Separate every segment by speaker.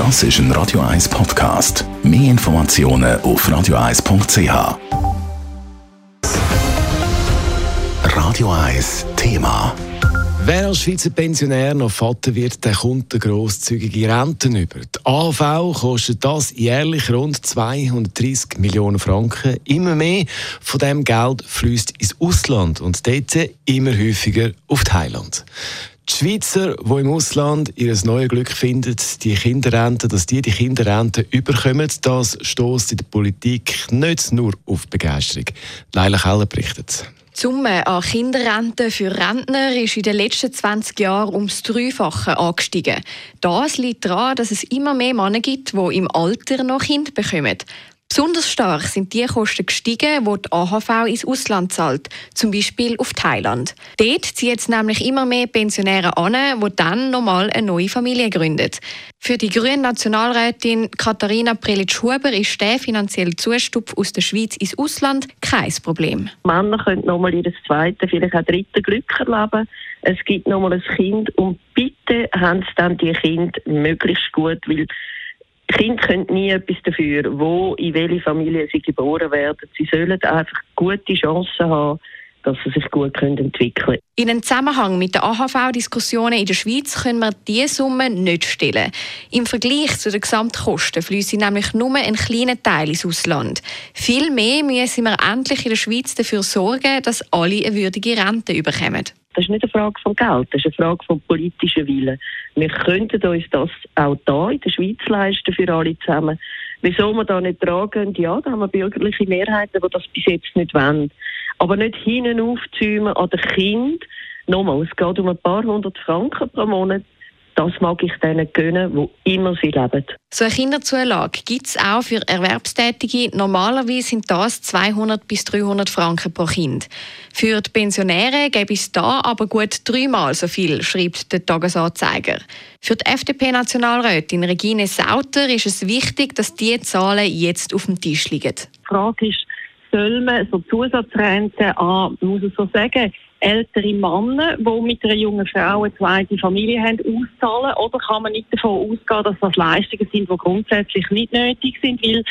Speaker 1: Das ist ein Radio 1 Podcast. Mehr Informationen auf radio1.ch. Radio 1 Thema.
Speaker 2: Wer als Schweizer Pensionär noch Vater wird, der kommt eine grosszügige Renten über. Die AV kostet das jährlich rund 230 Millionen Franken. Immer mehr von dem Geld fließt ins Ausland und dort immer häufiger auf Thailand. Die Schweizer, die im Ausland ihr neues Glück finden, die Kinderrente, dass die die Kinderrente überkommen, das stößt in der Politik nicht nur auf Begeisterung. Leila Keller berichtet.
Speaker 3: Die Summe an Kinderrenten für Rentner ist in den letzten 20 Jahren ums Dreifache angestiegen. Das liegt daran, dass es immer mehr Männer gibt, die im Alter noch Kinder bekommen. Besonders stark sind die Kosten gestiegen, die die AHV ins Ausland zahlt, zum Beispiel auf Thailand. Dort ziehen jetzt nämlich immer mehr Pensionäre an, die dann nochmal eine neue Familie gründen. Für die grüne Nationalrätin Katharina Prelitsch-Huber ist der finanzielle Zustupf aus der Schweiz ins Ausland kein Problem.
Speaker 4: Männer können nochmal ihr zweites, vielleicht auch drittes Glück erleben. Es gibt nochmal ein Kind und bitte haben sie dann die Kinder möglichst gut, weil Kinder können nie etwas dafür, wo, in welche Familie sie geboren werden. Sie sollen einfach gute Chancen haben, dass sie sich gut entwickeln können.
Speaker 3: In einem Zusammenhang mit den AHV-Diskussionen in der Schweiz können wir diese Summe nicht stellen. Im Vergleich zu den Gesamtkosten fließen nämlich nur ein kleiner Teil ins Ausland. Viel mehr müssen wir endlich in der Schweiz dafür sorgen, dass alle eine würdige Rente bekommen.
Speaker 4: Das ist nicht eine Frage von Geld, das ist eine Frage von politischen Willen. Wir könnten uns das auch hier in der Schweiz leisten für alle zusammen. Wieso wir da nicht tragen? Ja, da haben wir bürgerliche Mehrheiten, die das bis jetzt nicht wollen. Aber nicht hinten aufzäumen an den Kind. Nochmal, es geht um ein paar hundert Franken pro Monat das mag ich denen gönnen, wo immer sie leben.
Speaker 3: So eine Kinderzulage gibt es auch für Erwerbstätige. Normalerweise sind das 200 bis 300 Franken pro Kind. Für die Pensionäre gäbe es da aber gut dreimal so viel, schreibt der Tagesanzeiger. Für die FDP-Nationalrätin Regine Sauter ist es wichtig, dass diese Zahlen jetzt auf dem Tisch liegen. Die
Speaker 5: Frage ist, soll man so Zusatzrenten an, muss ich so sagen, ältere Männer, die mit einer jungen Frau eine zweite Familie haben, auszahlen? Oder kann man nicht davon ausgehen, dass das Leistungen sind, die grundsätzlich nicht nötig sind, weil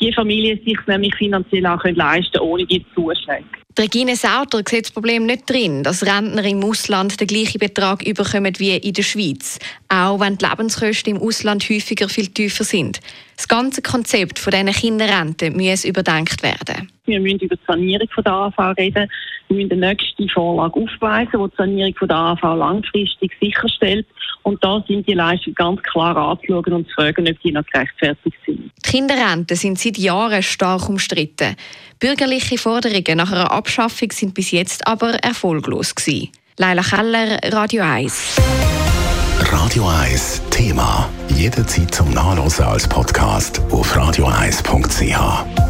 Speaker 5: die Familien sich nämlich finanziell auch leisten können, ohne die Zuschläge?
Speaker 3: Regine Sauter sieht das Problem nicht drin, dass Rentner im Ausland den gleichen Betrag überkommen wie in der Schweiz, auch wenn die Lebenskosten im Ausland häufiger viel tiefer sind. Das ganze Konzept von diesen Kinderrenten muss überdenkt werden.
Speaker 5: Wir müssen über die Sanierung der AV reden. Wir müssen die nächste Vorlage aufweisen, die die Sanierung der AV langfristig sicherstellt. Und da sind die Leistungen ganz klar anzuschauen und zu fragen, ob die noch gerechtfertigt sind.
Speaker 3: Die Kinderrenten sind seit Jahren stark umstritten. Bürgerliche Forderungen nach einer Abschaffung sind bis jetzt aber erfolglos gewesen. Leila Keller, Radio 1.
Speaker 1: Radio 1 Thema. Jederzeit zum Nachlesen als Podcast auf radio1.ch.